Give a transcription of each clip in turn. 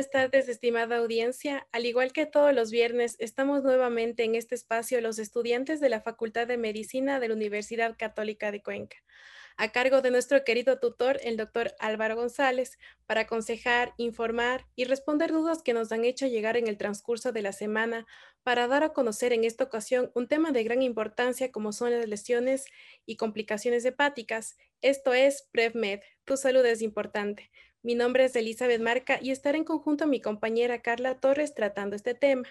Buenas tardes, estimada audiencia. Al igual que todos los viernes, estamos nuevamente en este espacio los estudiantes de la Facultad de Medicina de la Universidad Católica de Cuenca a cargo de nuestro querido tutor, el doctor Álvaro González, para aconsejar, informar y responder dudas que nos han hecho llegar en el transcurso de la semana para dar a conocer en esta ocasión un tema de gran importancia como son las lesiones y complicaciones hepáticas. Esto es PrevMed, tu salud es importante. Mi nombre es Elizabeth Marca y estaré en conjunto a mi compañera Carla Torres tratando este tema.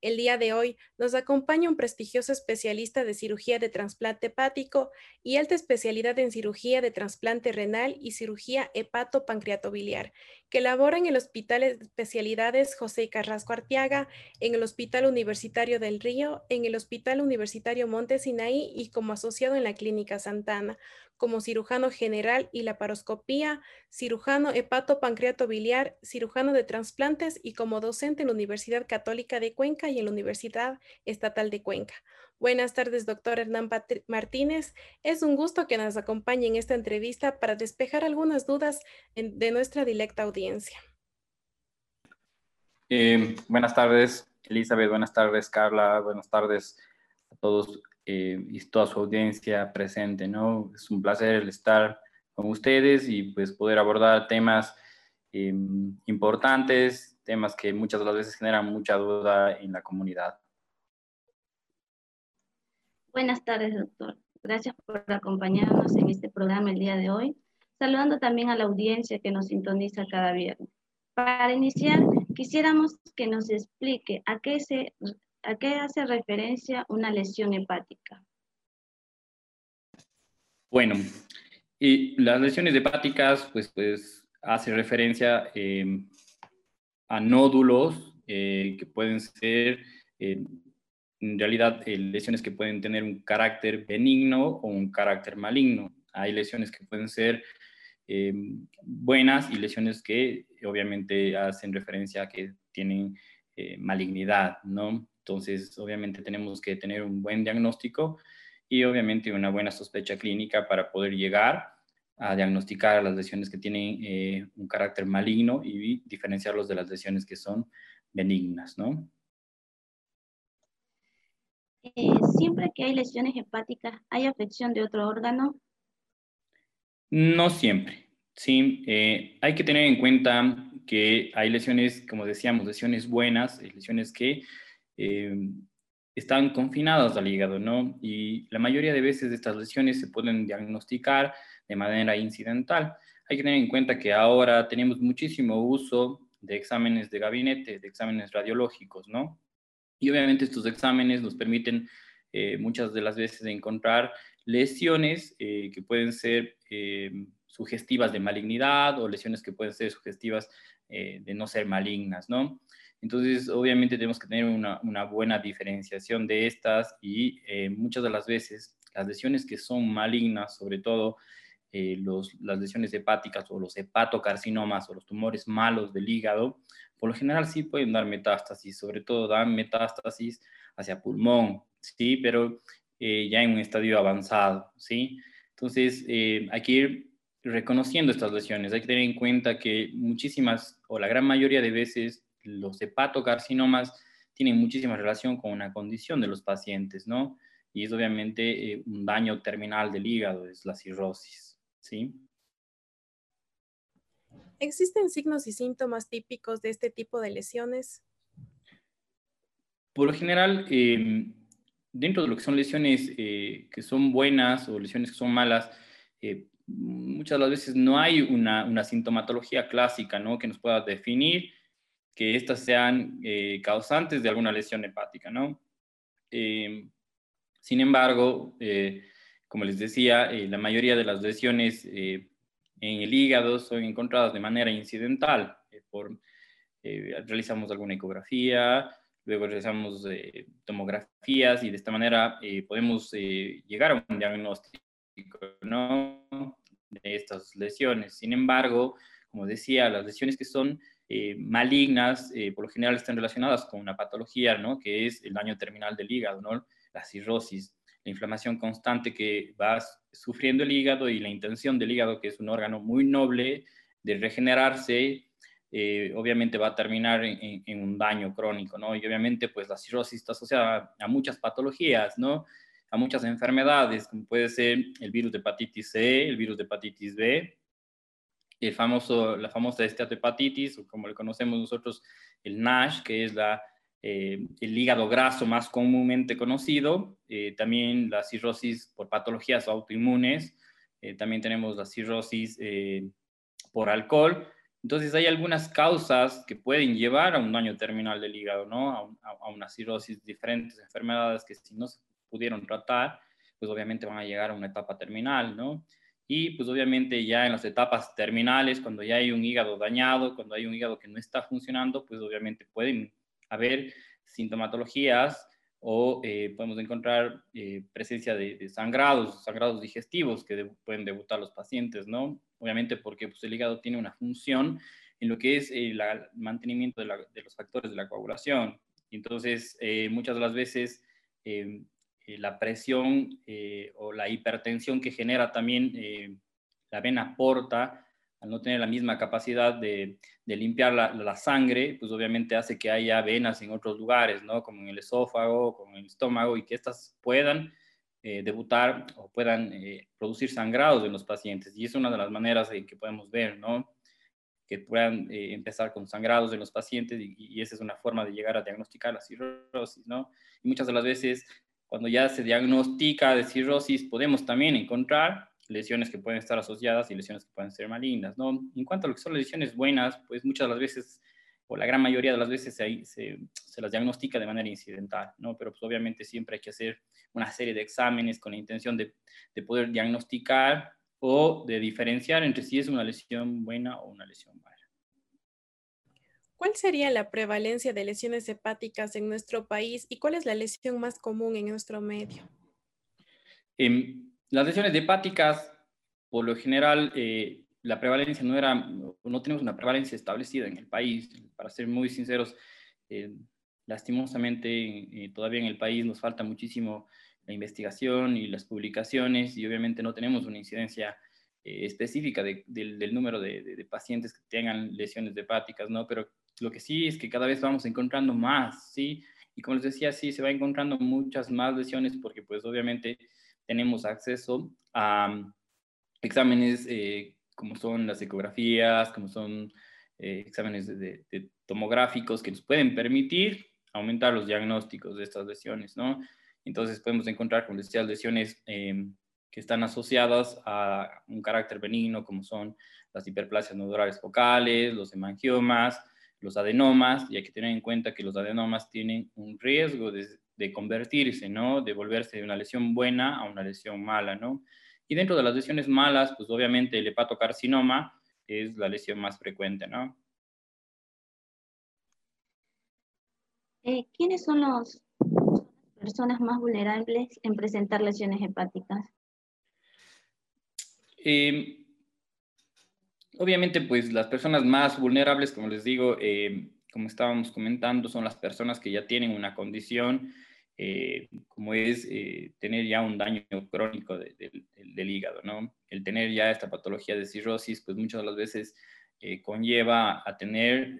El día de hoy nos acompaña un prestigioso especialista de cirugía de trasplante hepático y alta especialidad en cirugía de trasplante renal y cirugía hepato-pancreatobiliar, que labora en el Hospital de Especialidades José Carrasco Arteaga, en el Hospital Universitario del Río, en el Hospital Universitario Monte Sinaí y como asociado en la Clínica Santana, como cirujano general y laparoscopía, cirujano hepato-pancreato biliar, cirujano de trasplantes y como docente en la Universidad Católica de Cuenca y en la Universidad Estatal de Cuenca. Buenas tardes, doctor Hernán Martínez. Es un gusto que nos acompañe en esta entrevista para despejar algunas dudas de nuestra directa audiencia. Eh, buenas tardes, Elizabeth. Buenas tardes, Carla. Buenas tardes a todos eh, y toda su audiencia presente, ¿no? Es un placer estar con ustedes y pues poder abordar temas eh, importantes, temas que muchas las veces generan mucha duda en la comunidad. Buenas tardes, doctor. Gracias por acompañarnos en este programa el día de hoy, saludando también a la audiencia que nos sintoniza cada viernes. Para iniciar, quisiéramos que nos explique a qué se ¿A qué hace referencia una lesión hepática? Bueno, y las lesiones hepáticas, pues, pues hace referencia eh, a nódulos eh, que pueden ser, eh, en realidad, lesiones que pueden tener un carácter benigno o un carácter maligno. Hay lesiones que pueden ser buenas y lesiones que obviamente hacen referencia a que tienen malignidad, ¿no? Entonces, obviamente tenemos que tener un buen diagnóstico y obviamente una buena sospecha clínica para poder llegar a diagnosticar las lesiones que tienen eh, un carácter maligno y diferenciarlos de las lesiones que son benignas, ¿no? Eh, siempre que hay lesiones hepáticas, ¿hay afección de otro órgano? No siempre, sí. Eh, hay que tener en cuenta que hay lesiones, como decíamos, lesiones buenas, lesiones que eh, están confinados al hígado, ¿no? Y la mayoría de veces estas lesiones se pueden diagnosticar de manera incidental. Hay que tener en cuenta que ahora tenemos muchísimo uso de exámenes de gabinete, de exámenes radiológicos, ¿no? Y obviamente estos exámenes nos permiten eh, muchas de las veces encontrar lesiones eh, que pueden ser sugestivas de malignidad o lesiones que pueden ser sugestivas de no ser malignas, ¿no? Entonces, obviamente tenemos que tener una, buena diferenciación de estas y eh, muchas de las veces las lesiones que son malignas, sobre todo eh, las lesiones hepáticas o los hepatocarcinomas o los tumores malos del hígado, por lo general sí pueden dar metástasis, sobre todo dan metástasis hacia pulmón, ¿sí? Pero eh, ya en un estadio avanzado, ¿sí? Entonces, hay que ir reconociendo estas lesiones, hay que tener en cuenta que muchísimas o la gran mayoría de veces los hepatocarcinomas tienen muchísima relación con una condición de los pacientes, ¿no? Y es obviamente eh, un daño terminal del hígado, es la cirrosis, ¿sí? ¿Existen signos y síntomas típicos de este tipo de lesiones? Por lo general, em, dentro de lo que son lesiones eh, que son buenas o lesiones que son malas, eh, muchas de las veces no hay una, sintomatología clásica ¿no? que nos pueda definir que éstas sean eh, causantes de alguna lesión hepática, ¿no? Eh, sin embargo, como les decía, la mayoría de las lesiones en el hígado son encontradas de manera incidental. por, realizamos alguna ecografía, luego realizamos tomografías y de esta manera podemos llegar a un diagnóstico de estas lesiones. Sin embargo, como decía, las lesiones que son eh, malignas, eh, por lo general están relacionadas con una patología, ¿no? Que es el daño terminal del hígado, ¿no? La cirrosis, la inflamación constante que va sufriendo el hígado y la intención del hígado, que es un órgano muy noble de regenerarse, eh, obviamente va a terminar en, un daño crónico, ¿no? Y obviamente, pues la cirrosis está asociada a muchas patologías, ¿no? A muchas enfermedades, como puede ser el virus de hepatitis C, el virus de hepatitis B, el famoso, la famosa esteatohepatitis, o como le conocemos nosotros, el NASH, que es la, eh, el hígado graso más comúnmente conocido, eh, también la cirrosis por patologías autoinmunes, también tenemos la cirrosis por alcohol, entonces hay algunas causas que pueden llevar a un daño terminal del hígado, ¿no? A, una cirrosis, diferentes enfermedades que si no se pudieron tratar, pues obviamente van a llegar a una etapa terminal, ¿no? Y pues obviamente ya en las etapas terminales, cuando ya hay un hígado dañado, cuando hay un hígado que no está funcionando, pues obviamente pueden haber sintomatologías o eh, podemos encontrar eh, presencia de, sangrados, sangrados digestivos que pueden debutar los pacientes, ¿no? Obviamente porque pues, el hígado tiene una función en lo que es el mantenimiento de, los factores de la coagulación. Entonces, eh, muchas de las veces la presión o la hipertensión que genera también la vena porta al no tener la misma capacidad de, limpiar la, sangre, pues obviamente hace que haya venas en otros lugares, ¿no? Como en el esófago, como en el estómago, y que éstas puedan eh, debutar o puedan eh, producir sangrados en los pacientes. Y es una de las maneras en que podemos ver, ¿no? Que puedan eh, empezar con sangrados en los pacientes y, y, esa es una forma de llegar a diagnosticar la cirrosis, ¿no? Y muchas de las veces, cuando ya se diagnostica de cirrosis, podemos también encontrar lesiones que pueden estar asociadas y lesiones que pueden ser malignas, ¿no? En cuanto a lo que son lesiones buenas, pues muchas de las veces, o la gran mayoría de las veces, se, se, se las diagnostica de manera incidental, ¿no? Pero pues obviamente siempre hay que hacer una serie de exámenes con la intención de, de poder diagnosticar o de diferenciar entre si es una lesión buena o una lesión mala. ¿Cuál sería la prevalencia de lesiones hepáticas en nuestro país y cuál es la lesión más común en nuestro medio? Eh, las lesiones hepáticas, por lo general, eh, la prevalencia no era, no tenemos una prevalencia establecida en el país. Para ser muy sinceros, eh, lastimosamente eh, todavía en el país nos falta muchísimo la investigación y las publicaciones y obviamente no tenemos una incidencia específica del, número de, de, pacientes que tengan lesiones hepáticas, ¿no? Pero lo que sí es que cada vez vamos encontrando más, ¿sí? Y como les decía, sí, se va encontrando muchas más lesiones porque pues obviamente tenemos acceso a mm, exámenes eh, como son las ecografías, como son eh, exámenes de, tomográficos que nos pueden permitir aumentar los diagnósticos de estas lesiones, ¿no? Entonces podemos encontrar, como decía, lesiones em, que están asociadas a un carácter benigno, como son las hiperplasias nodulares focales, los hemangiomas, los adenomas, y hay que tener en cuenta que los adenomas tienen un riesgo de, de convertirse, ¿no? De volverse de una lesión buena a una lesión mala, ¿no? Y dentro de las lesiones malas, pues obviamente el hepatocarcinoma es la lesión más frecuente, ¿no? Eh, ¿Quiénes son las personas más vulnerables en presentar lesiones hepáticas? Em, obviamente, pues las personas más vulnerables, como les digo, em, como estábamos comentando, son las personas que ya tienen una condición eh, como es eh, tener ya un daño crónico del hígado, ¿no? El tener ya esta patología de cirrosis, pues muchas de las veces eh, conlleva a tener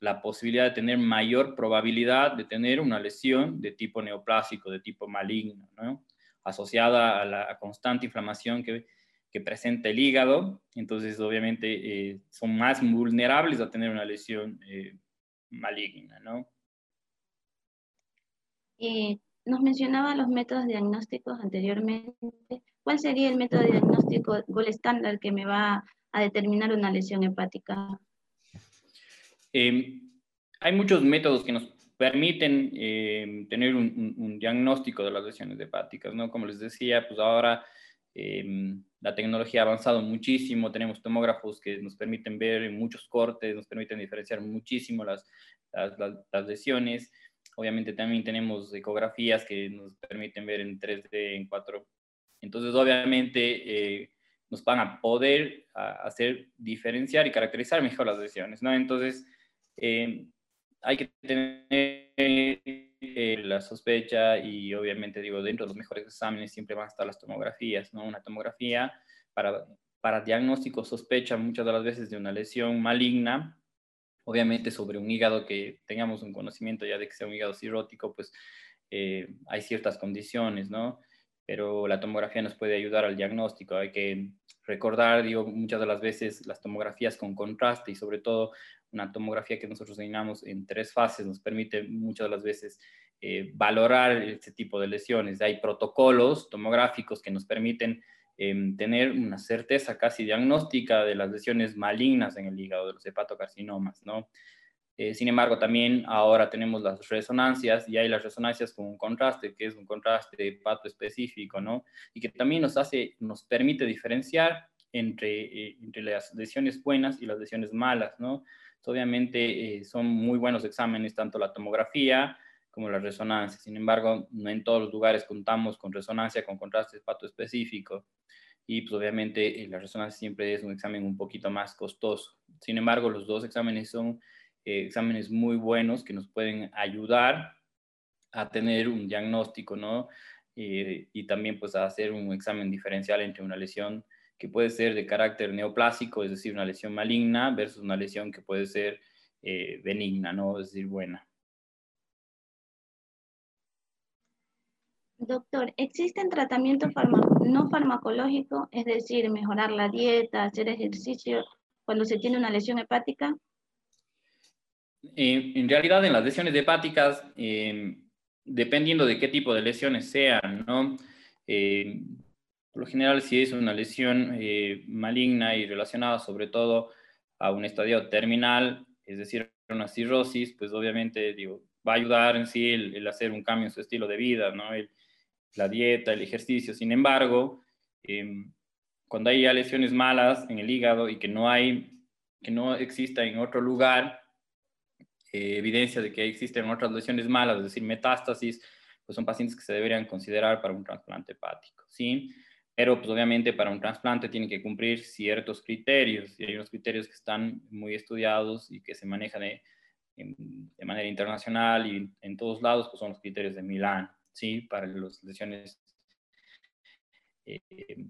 la posibilidad de tener mayor probabilidad de tener una lesión de tipo neoplásico, de tipo maligno, ¿no? Asociada a la constante inflamación que, que presenta el hígado, entonces obviamente son más vulnerables a tener una lesión maligna, ¿no? Eh, nos mencionaba los métodos diagnósticos anteriormente. ¿Cuál sería el método diagnóstico gol estándar que me va a determinar una lesión hepática? Em, hay muchos métodos que nos permiten em, tener un, diagnóstico de las lesiones hepáticas, ¿no? Como les decía, pues ahora em, la tecnología ha avanzado muchísimo, tenemos tomógrafos que nos permiten ver muchos cortes, nos permiten diferenciar muchísimo las, lesiones. Obviamente también tenemos ecografías que nos permiten ver en 3D, en 4. Entonces, obviamente, eh, nos van a poder hacer diferenciar y caracterizar mejor las lesiones, ¿no? Entonces, eh, hay que tener eh, la sospecha y obviamente, digo, dentro de los mejores exámenes siempre van a estar las tomografías, ¿no? Una tomografía para, para diagnóstico sospecha muchas de las veces de una lesión maligna Obviamente sobre un hígado que tengamos un conocimiento ya de que sea un hígado cirrótico, pues eh, hay ciertas condiciones, ¿no? Pero la tomografía nos puede ayudar al diagnóstico. Hay que recordar, digo, muchas de las veces las tomografías con contraste y sobre todo una tomografía que nosotros denominamos en tres fases nos permite muchas de las veces eh, valorar este tipo de lesiones. Hay protocolos tomográficos que nos permiten em, tener una certeza casi diagnóstica de las lesiones malignas en el hígado, de los hepatocarcinomas, ¿no? Eh, sin embargo, también ahora tenemos las resonancias y hay las resonancias con un contraste, que es un contraste hepato específico, ¿no? Y que también nos hace, nos permite diferenciar entre, eh, entre las lesiones buenas y las lesiones malas, ¿no? obviamente son muy buenos exámenes, tanto la tomografía como la resonancia. Sin embargo, no en todos los lugares contamos con resonancia con contraste pato específico y pues obviamente eh, la resonancia siempre es un examen un poquito más costoso. Sin embargo, los dos exámenes son eh, exámenes muy buenos que nos pueden ayudar a tener un diagnóstico, ¿no? Eh, y también pues a hacer un examen diferencial entre una lesión que puede ser de carácter neoplásico, es decir, una lesión maligna, versus una lesión que puede ser benigna, ¿no? Es decir, buena. Doctor, ¿existen tratamientos no farmacológicos, es decir, mejorar la dieta, hacer ejercicio cuando se tiene una lesión hepática? Eh, en realidad, en las lesiones hepáticas, em, dependiendo de qué tipo de lesiones sean, ¿no? Eh, por lo general, si es una lesión eh, maligna y relacionada sobre todo a un estadio terminal, es decir, una cirrosis, pues obviamente digo, va a ayudar en sí el, hacer un cambio en su estilo de vida, ¿no? La dieta, el ejercicio. Sin embargo, em, cuando hay lesiones malas en el hígado y que no hay, que no exista en otro lugar eh, evidencia de que existen otras lesiones malas, es decir, metástasis, pues son pacientes que se deberían considerar para un trasplante hepático, ¿sí? Pero pues obviamente para un trasplante tienen que cumplir ciertos criterios y hay unos criterios que están muy estudiados y que se manejan de, de manera internacional y en todos lados, pues son los criterios de Milán. ¿Sí? Para las lesiones eh,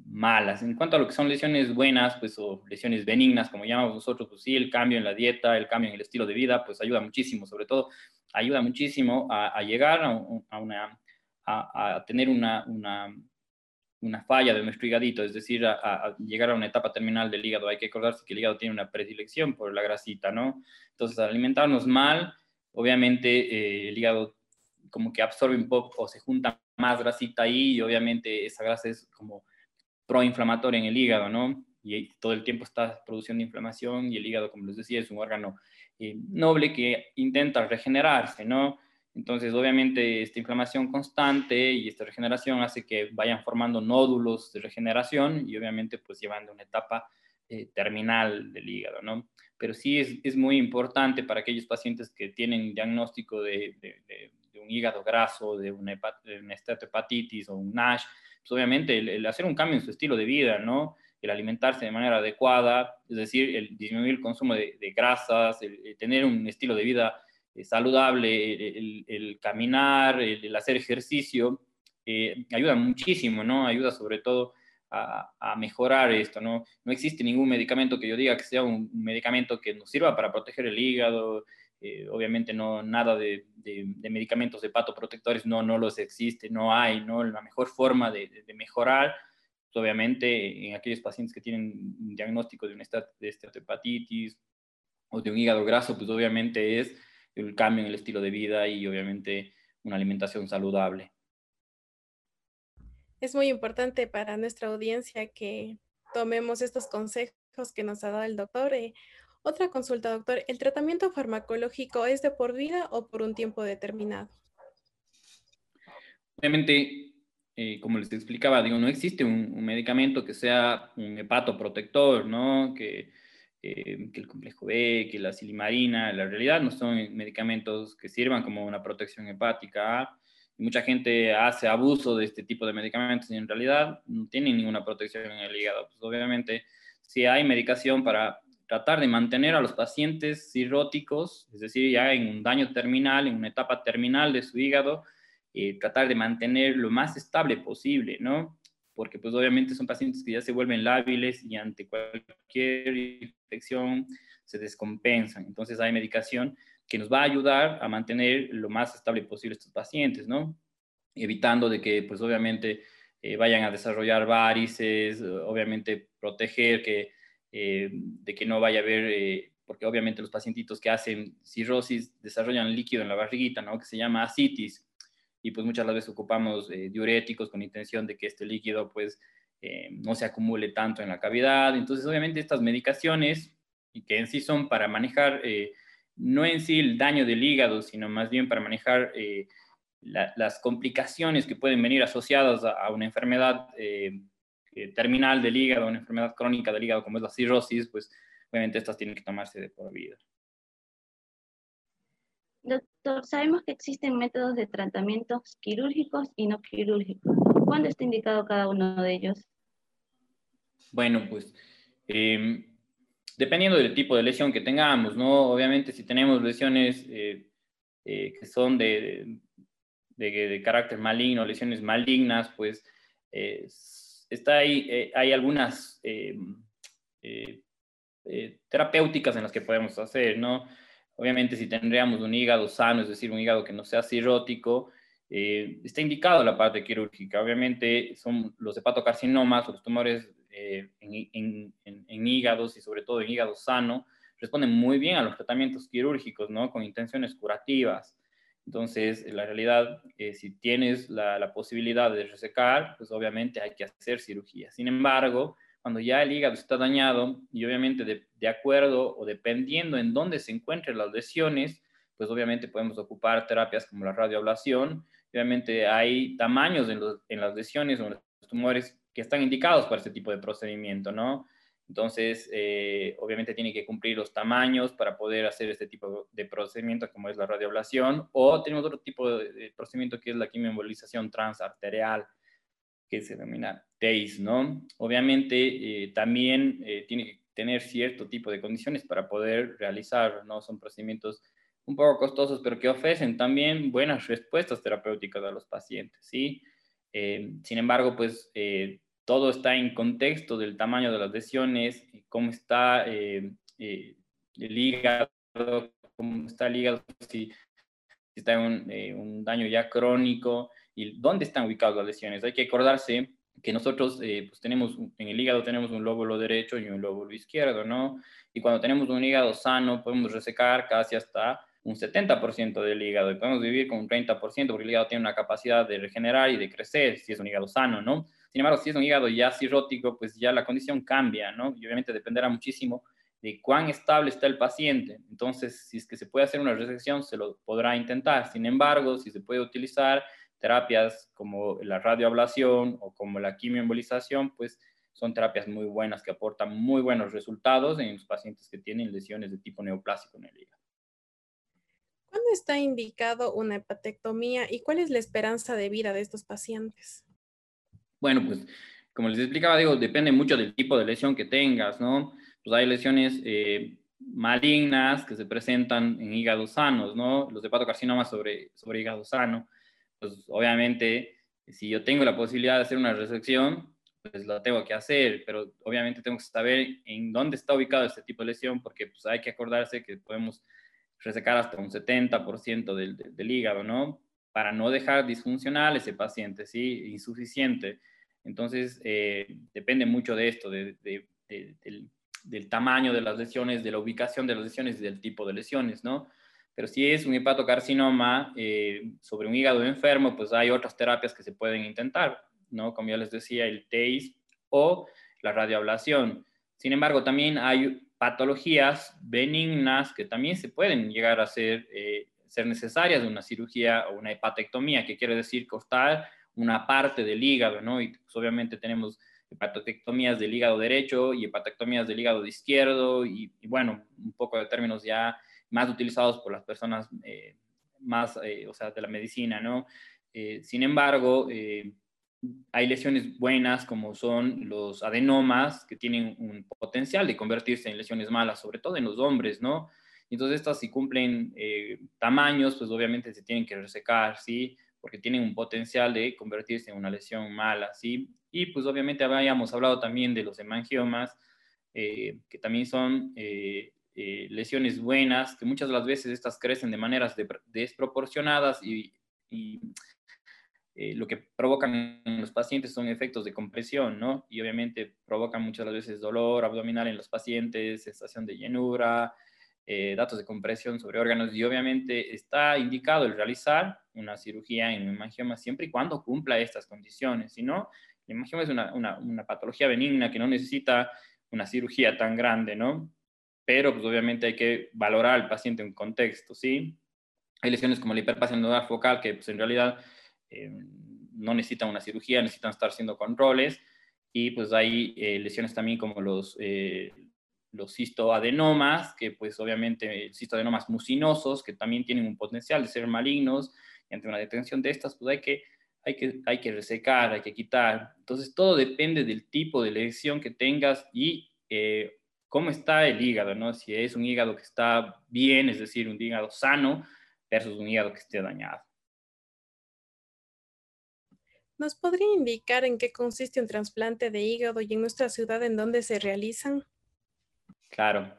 malas. En cuanto a lo que son lesiones buenas, pues, o lesiones benignas, como llamamos nosotros, pues sí, el cambio en la dieta, el cambio en el estilo de vida, pues ayuda muchísimo, sobre todo, ayuda muchísimo a, llegar a, una, a, tener una, una, una, falla de nuestro hígado, es decir, a, llegar a una etapa terminal del hígado. Hay que acordarse que el hígado tiene una predilección por la grasita, ¿no? Entonces, al alimentarnos mal, obviamente eh, el hígado como que absorbe un poco o se junta más grasita ahí y obviamente esa grasa es como proinflamatoria en el hígado, ¿no? Y todo el tiempo está produciendo inflamación y el hígado, como les decía, es un órgano eh, noble que intenta regenerarse, ¿no? Entonces, obviamente, esta inflamación constante y esta regeneración hace que vayan formando nódulos de regeneración y obviamente pues llevando una etapa eh, terminal del hígado, ¿no? Pero sí es, es, muy importante para aquellos pacientes que tienen diagnóstico de, de un hígado graso, de una, hepatitis o un NASH, pues obviamente el, hacer un cambio en su estilo de vida, ¿no? El alimentarse de manera adecuada, es decir, el disminuir el consumo de, grasas, el, tener un estilo de vida eh, saludable, el, caminar, el, hacer ejercicio, eh, ayuda muchísimo, ¿no? Ayuda sobre todo a, a, mejorar esto, ¿no? No existe ningún medicamento que yo diga que sea un medicamento que nos sirva para proteger el hígado, eh, obviamente no nada de, medicamentos hepatoprotectores, no, no los existe, no hay, ¿no? La mejor forma de, mejorar, pues, obviamente en aquellos pacientes que tienen un diagnóstico de una de hepatitis o de un hígado graso, pues obviamente es el cambio en el estilo de vida y obviamente una alimentación saludable. Es muy importante para nuestra audiencia que tomemos estos consejos que nos ha dado el doctor. Eh, otra consulta, doctor. ¿El tratamiento farmacológico es de por vida o por un tiempo determinado? Obviamente, eh, como les explicaba, digo, no existe un, medicamento que sea un hepatoprotector, ¿no? Que, eh, que, el complejo B, que la silimarina, la realidad no son medicamentos que sirvan como una protección hepática. Y mucha gente hace abuso de este tipo de medicamentos y en realidad no tienen ninguna protección en el hígado. Pues obviamente, si hay medicación para tratar de mantener a los pacientes cirróticos, es decir, ya en un daño terminal, en una etapa terminal de su hígado, eh, tratar de mantener lo más estable posible, ¿no? Porque pues obviamente son pacientes que ya se vuelven lábiles y ante cualquier infección se descompensan. Entonces hay medicación que nos va a ayudar a mantener lo más estable posible estos pacientes, ¿no? Evitando de que, pues obviamente, eh, vayan a desarrollar varices, obviamente proteger que, eh, de que no vaya a haber, eh, porque obviamente los pacientitos que hacen cirrosis desarrollan líquido en la barriguita, ¿no? Que se llama asitis, y pues muchas veces ocupamos diuréticos con intención de que este líquido, pues, no se acumule tanto en la cavidad. Entonces, obviamente, estas medicaciones, y que en sí son para manejar no en sí el daño del hígado, sino más bien para manejar eh, las complicaciones que pueden venir asociadas a, una enfermedad eh, eh, terminal del hígado, una enfermedad crónica del hígado como es la cirrosis, pues obviamente estas tienen que tomarse de por vida. Doctor, sabemos que existen métodos de tratamientos quirúrgicos y no quirúrgicos. ¿Cuándo está indicado cada uno de ellos? Bueno, pues em, dependiendo del tipo de lesión que tengamos, ¿no? Obviamente si tenemos lesiones eh, eh, que son de, de, carácter maligno, lesiones malignas, pues eh, está ahí, hay algunas terapéuticas en las que podemos hacer, ¿no? Obviamente si tendríamos un hígado sano, es decir, un hígado que no sea cirrótico, está indicado la parte quirúrgica. Obviamente son los hepatocarcinomas los tumores eh, en, hígados y sobre todo en hígado sano, responden muy bien a los tratamientos quirúrgicos, ¿no? Con intenciones curativas. Entonces, en la realidad, eh, si tienes la, posibilidad de resecar, pues obviamente hay que hacer cirugía. Sin embargo, cuando ya el hígado está dañado y obviamente de, de acuerdo o dependiendo en dónde se encuentren las lesiones, pues obviamente podemos ocupar terapias como la radioablación. Obviamente hay tamaños en, los, en las lesiones o en los tumores que están indicados para este tipo de procedimiento, ¿no? Entonces, eh, obviamente tiene que cumplir los tamaños para poder hacer este tipo de procedimiento, como es la radioablación, o tenemos otro tipo de, procedimiento que es la quimioembolización transarterial, que se denomina TACE, ¿no? Obviamente eh, también eh, tiene que tener cierto tipo de condiciones para poder realizar, ¿no? Son procedimientos un poco costosos, pero que ofrecen también buenas respuestas terapéuticas a los pacientes, ¿sí? sin embargo, pues todo está en contexto del tamaño de las lesiones, cómo está eh, eh, el hígado, cómo está el hígado, si, está en eh, un, daño ya crónico y dónde están ubicadas las lesiones. Hay que acordarse que nosotros pues tenemos, en el hígado tenemos un lóbulo derecho y un lóbulo izquierdo, ¿no? Y cuando tenemos un hígado sano podemos resecar casi hasta un 70% del hígado y podemos vivir con un 30% porque el hígado tiene una capacidad de regenerar y de crecer si es un hígado sano, ¿no? Sin embargo, si es un hígado ya cirrótico, pues ya la condición cambia, ¿no? Y obviamente dependerá muchísimo de cuán estable está el paciente. Entonces, si es que se puede hacer una resección, se lo podrá intentar. Sin embargo, si se puede utilizar terapias como la radioablación o como la quimioembolización, pues son terapias muy buenas que aportan muy buenos resultados en los pacientes que tienen lesiones de tipo neoplásico en el hígado. ¿Cuándo está indicado una hepatectomía y cuál es la esperanza de vida de estos pacientes? Bueno, pues como les explicaba, digo, depende mucho del tipo de lesión que tengas, ¿no? Pues hay lesiones eh, malignas que se presentan en hígados sanos, ¿no? Los hepatocarcinomas sobre, sobre hígado sano, pues obviamente si yo tengo la posibilidad de hacer una resección, pues la tengo que hacer, pero obviamente tengo que saber en dónde está ubicado este tipo de lesión, porque pues hay que acordarse que podemos resecar hasta un 70% del, del, del, hígado, ¿no? Para no dejar disfuncional ese paciente, ¿sí? Insuficiente. Entonces, eh, depende mucho de esto, del, tamaño de las lesiones, de la ubicación de las lesiones y del tipo de lesiones, ¿no? Pero si es un hepatocarcinoma eh, sobre un hígado enfermo, pues hay otras terapias que se pueden intentar, ¿no? Como ya les decía, el TACE o la radioablación. Sin embargo, también hay patologías benignas que también se pueden llegar a ser, eh, ser necesarias de una cirugía o una hepatectomía, que quiere decir cortar una parte del hígado, ¿no? Y pues, obviamente tenemos hepatectomías del hígado derecho y hepatectomías del hígado izquierdo y, bueno, un poco de términos ya más utilizados por las personas eh, más, eh, o sea, de la medicina, ¿no? Eh, sin embargo, hay lesiones buenas como son los adenomas que tienen un potencial de convertirse en lesiones malas, sobre todo en los hombres, ¿no? Entonces estas si cumplen tamaños, pues obviamente se tienen que resecar, ¿sí? Porque tienen un potencial de convertirse en una lesión mala, ¿sí? Y pues obviamente habíamos hablado también de los hemangiomas, eh, que también son eh, eh, lesiones buenas, que muchas de las veces estas crecen de maneras desproporcionadas y, eh, lo que provocan en los pacientes son efectos de compresión, ¿no? Y obviamente provocan muchas veces dolor abdominal en los pacientes, sensación de llenura, eh, datos de compresión sobre órganos y obviamente está indicado el realizar una cirugía en hemangioma siempre y cuando cumpla estas condiciones. Si no, el hemangioma es una, una, una patología benigna que no necesita una cirugía tan grande, ¿no? Pero pues obviamente hay que valorar al paciente en contexto, ¿sí? Hay lesiones como la hiperplasia nodal focal que pues en realidad eh, no necesitan una cirugía, necesitan estar haciendo controles y pues hay eh, lesiones también como los, eh, los cistoadenomas, que pues obviamente cistoadenomas mucinosos, que también tienen un potencial de ser malignos y ante una detención de estas pues hay que hay que, hay que resecar, hay que quitar. Entonces, todo depende del tipo de lesión que tengas y eh, cómo está el hígado, ¿no? Si es un hígado que está bien, es decir, un hígado sano, versus un hígado que esté dañado. ¿Nos podría indicar en qué consiste un trasplante de hígado y en nuestra ciudad en dónde se realizan? Claro.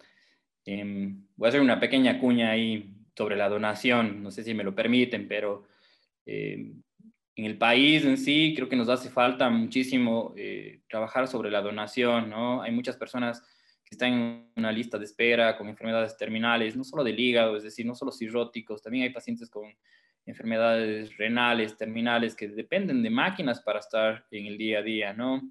Em, voy a hacer una pequeña cuña ahí sobre la donación, no sé si me lo permiten, pero em, en el país en sí, creo que nos hace falta muchísimo eh, trabajar sobre la donación, ¿no? Hay muchas personas que están en una lista de espera con enfermedades terminales, no solo del hígado, es decir, no solo cirróticos, también hay pacientes con enfermedades renales, terminales, que dependen de máquinas para estar en el día a día, ¿no?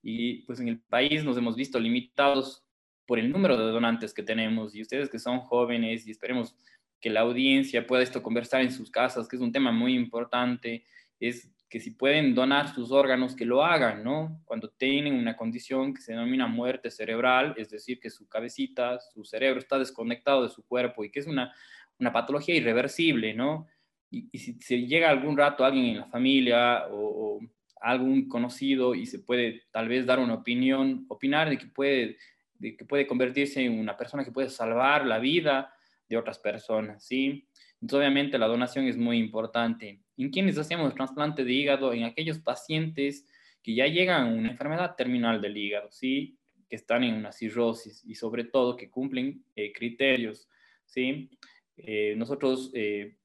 Y pues en el país nos hemos visto limitados por el número de donantes que tenemos y ustedes que son jóvenes y esperemos que la audiencia pueda esto conversar en sus casas, que es un tema muy importante es que si pueden donar sus órganos, que lo hagan, ¿no? Cuando tienen una condición que se denomina muerte cerebral, es decir, que su cabecita, su cerebro está desconectado de su cuerpo y que es una, una patología irreversible, ¿no? Y, si, se llega algún rato alguien en la familia o, algún conocido y se puede tal vez dar una opinión, opinar de que puede, de que puede convertirse en una persona que puede salvar la vida de otras personas, ¿sí? Entonces, obviamente, la donación es muy importante. ¿En quiénes hacemos trasplante de hígado? En aquellos pacientes que ya llegan a una enfermedad terminal del hígado, ¿sí? Que están en una cirrosis y sobre todo que cumplen eh, criterios, ¿sí? Eh, nosotros eh,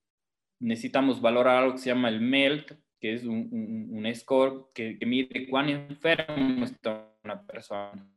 necesitamos valorar algo que se llama el MELT, que es un, un, score que, que, mide cuán enfermo está una persona.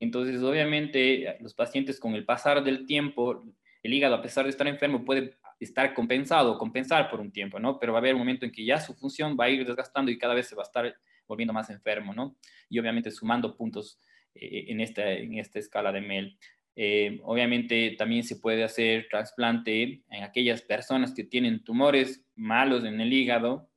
Entonces, obviamente, los pacientes con el pasar del tiempo, el hígado, a pesar de estar enfermo, puede estar compensado, compensar por un tiempo, ¿no? Pero va a haber un momento en que ya su función va a ir desgastando y cada vez se va a estar volviendo más enfermo, ¿no? Y obviamente sumando puntos eh, en, esta, en esta escala de MEL. Eh, obviamente también se puede hacer trasplante en aquellas personas que tienen tumores malos en el hígado,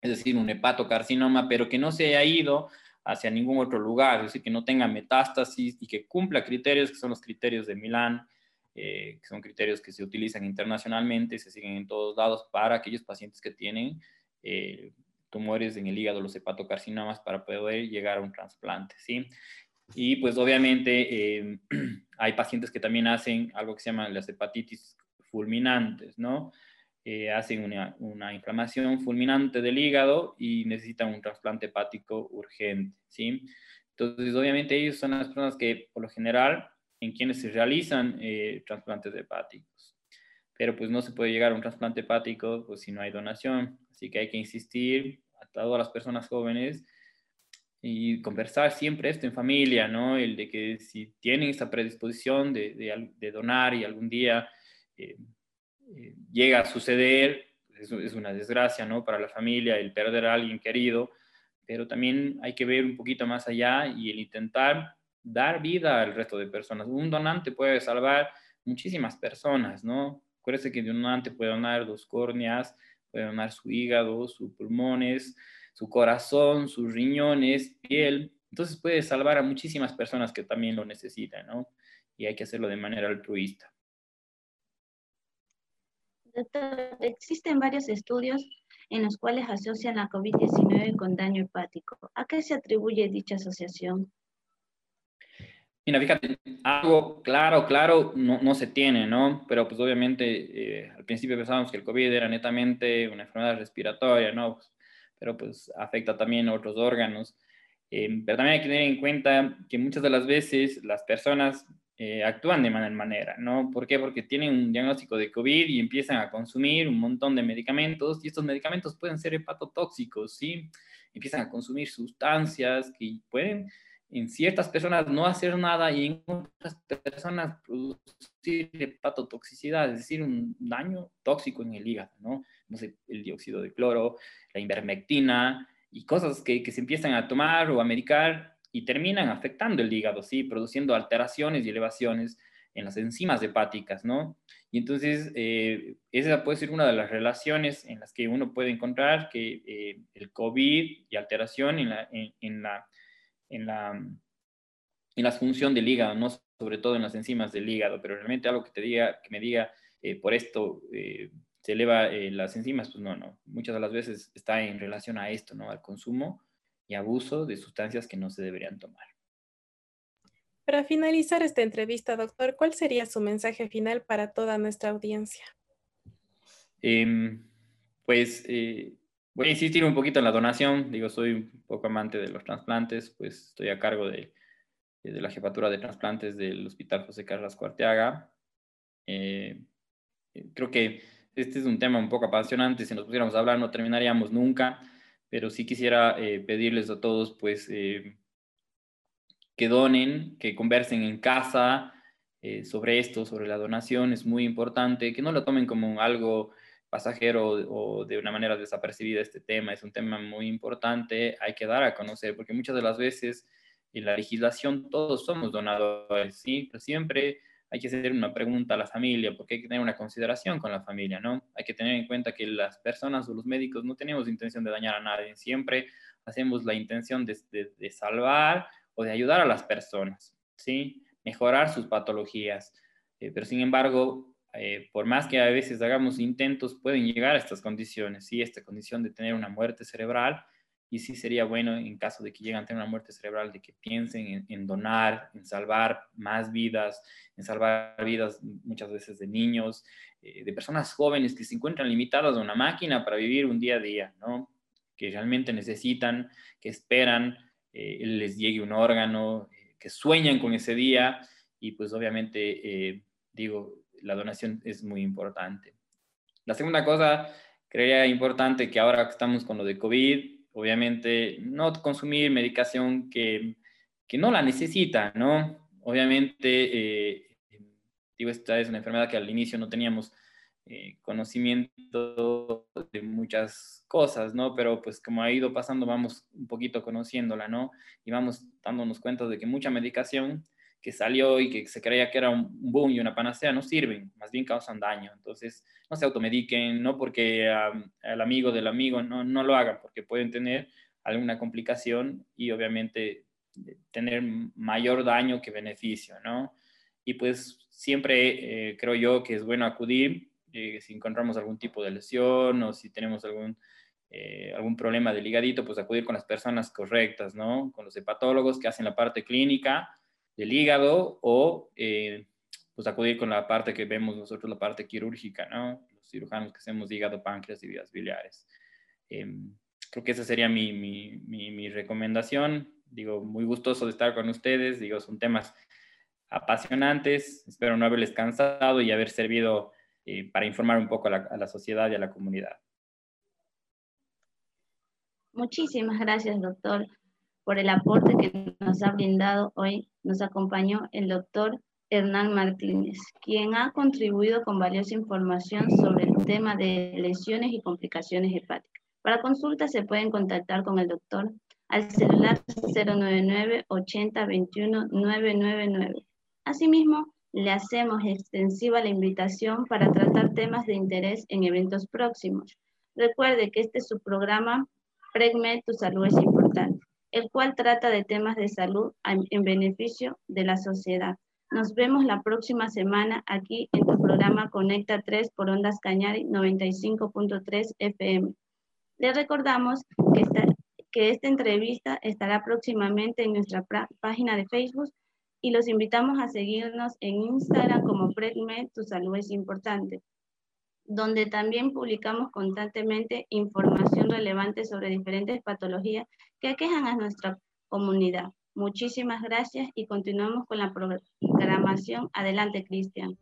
es decir, un hepatocarcinoma, pero que no se haya ido hacia ningún otro lugar, es decir, que no tenga metástasis y que cumpla criterios que son los criterios de Milán, eh, que son criterios que se utilizan internacionalmente, se siguen en todos lados para aquellos pacientes que tienen eh, tumores en el hígado, los hepatocarcinomas, para poder llegar a un trasplante, ¿sí? Y pues obviamente eh, hay pacientes que también hacen algo que se llama las hepatitis fulminantes, ¿no? Hacen una, una, inflamación fulminante del hígado y necesitan un trasplante hepático urgente, ¿sí? Entonces, obviamente ellos son las personas que por lo general en quienes se realizan eh, trasplantes hepáticos. Pero pues no se puede llegar a un trasplante hepático pues, si no hay donación. Así que hay que insistir a todas las personas jóvenes y conversar siempre esto en familia, ¿no? El de que si tienen esta predisposición de, de, donar y algún día eh, eh, llega a suceder, es, es una desgracia, ¿no? Para la familia el perder a alguien querido, pero también hay que ver un poquito más allá y el intentar dar vida al resto de personas. Un donante puede salvar muchísimas personas, ¿no? Acuérdense que un donante puede donar dos córneas, puede donar su hígado, sus pulmones, su corazón, sus riñones, piel. Entonces puede salvar a muchísimas personas que también lo necesitan, ¿no? Y hay que hacerlo de manera altruista. Doctor, existen varios estudios en los cuales asocian la COVID-19 con daño hepático. ¿A qué se atribuye dicha asociación? Mira, fíjate, algo claro, claro, no, no se tiene, ¿no? Pero pues obviamente eh, al principio pensábamos que el COVID era netamente una enfermedad respiratoria, ¿no? pero pues afecta también a otros órganos. Eh, pero también hay que tener en cuenta que muchas de las veces las personas eh, actúan de manera, ¿no? ¿Por qué? Porque tienen un diagnóstico de COVID y empiezan a consumir un montón de medicamentos y estos medicamentos pueden ser hepatotóxicos, ¿sí? Empiezan a consumir sustancias que pueden en ciertas personas no hacer nada y en otras personas producir hepatotoxicidad, es decir, un daño tóxico en el hígado, ¿no? No sé, el dióxido de cloro, la ivermectina y cosas que se empiezan a tomar o a medicar y terminan afectando el hígado, ¿sí? Produciendo alteraciones y elevaciones en las enzimas hepáticas, ¿no? Y entonces, eh, esa puede ser una de las relaciones en las que uno puede encontrar que eh, el COVID y alteración en la, en, la, en, la, en la función del hígado, ¿no? Sobre todo en las enzimas del hígado, pero realmente algo que te diga, que me diga, eh, por esto se eleva las enzimas, pues no, no. Muchas de las veces está en relación a esto, ¿no? Al consumo y abuso de sustancias que no se deberían tomar. Para finalizar esta entrevista, doctor, ¿cuál sería su mensaje final para toda nuestra audiencia? Em, pues eh, voy a insistir un poquito en la donación. Digo, soy un poco amante de los trasplantes, pues estoy a cargo de, de la jefatura de trasplantes del Hospital José Carrasco Arteaga. Eh, creo que este es un tema un poco apasionante. Si nos pusiéramos a hablar, no terminaríamos nunca pero sí quisiera eh, pedirles a todos, pues, eh, que donen, que conversen en casa eh, sobre esto, sobre la donación, es muy importante, que no lo tomen como algo pasajero o de una manera desapercibida este tema, es un tema muy importante, hay que dar a conocer, porque muchas de las veces en la legislación todos somos donadores, ¿sí? Siempre hay que hacer una pregunta a la familia, porque hay que tener una consideración con la familia, ¿no? Hay que tener en cuenta que las personas o los médicos no tenemos intención de dañar a nadie, siempre hacemos la intención de, de, salvar o de ayudar a las personas, ¿sí? Mejorar sus patologías. Eh, pero sin embargo, eh, por más que a veces hagamos intentos, pueden llegar a estas condiciones, ¿sí? Esta condición de tener una muerte cerebral y sí sería bueno en caso de que lleguen a tener una muerte cerebral, de que piensen en, donar, en salvar más vidas, en salvar vidas muchas veces de niños, eh, de personas jóvenes que se encuentran limitadas a una máquina para vivir un día a día, ¿no? Que realmente necesitan, que esperan, eh, les llegue un órgano, eh, que sueñan con ese día y pues obviamente, digo, la donación es muy importante. La segunda cosa, creía importante que ahora que estamos con lo de COVID, obviamente no consumir medicación que, que no la necesita, ¿no? Obviamente, eh, digo, esta es una enfermedad que al inicio no teníamos eh, conocimiento de muchas cosas, ¿no? Pero pues como ha ido pasando, vamos un poquito conociéndola, ¿no? Y vamos dándonos cuenta de que mucha medicación que salió y que se creía que era un boom y una panacea no sirven, más bien causan daño. Entonces, no se automediquen, no porque el amigo del amigo no, no lo hagan, porque pueden tener alguna complicación y obviamente tener mayor daño que beneficio, ¿no? Y pues siempre eh, creo yo que es bueno acudir eh, si encontramos algún tipo de lesión o si tenemos algún, eh, algún problema del ligadito, pues acudir con las personas correctas, ¿no? Con los hepatólogos que hacen la parte clínica del hígado o eh, pues acudir con la parte que vemos nosotros, la parte quirúrgica, ¿no? Los cirujanos que hacemos hígado, páncreas y vías biliares. Em, creo que esa sería mi, mi, mi, recomendación. Digo, muy gustoso de estar con ustedes. Digo, son temas apasionantes. Espero no haberles cansado y haber servido eh, para informar un poco a la, a la sociedad y a la comunidad. Muchísimas gracias, doctor por el aporte que nos ha brindado hoy. Nos acompañó el doctor Hernán Martínez, quien ha contribuido con valiosa información sobre el tema de lesiones y complicaciones hepáticas. Para consulta se pueden contactar con el doctor al celular 099 80 21 999. Asimismo, le hacemos extensiva la invitación para tratar temas de interés en eventos próximos. Recuerde que este es su programa Pregmed, tu salud es importante el cual trata de temas de salud en beneficio de la sociedad. Nos vemos la próxima semana aquí en tu programa Conecta 3 por Ondas Cañari 95.3 FM. Les recordamos que esta, que esta entrevista estará próximamente en nuestra página de Facebook y los invitamos a seguirnos en Instagram como PredMed, tu salud es importante donde también publicamos constantemente información relevante sobre diferentes patologías que aquejan a nuestra comunidad. Muchísimas gracias y continuamos con la programación. Adelante, Cristian.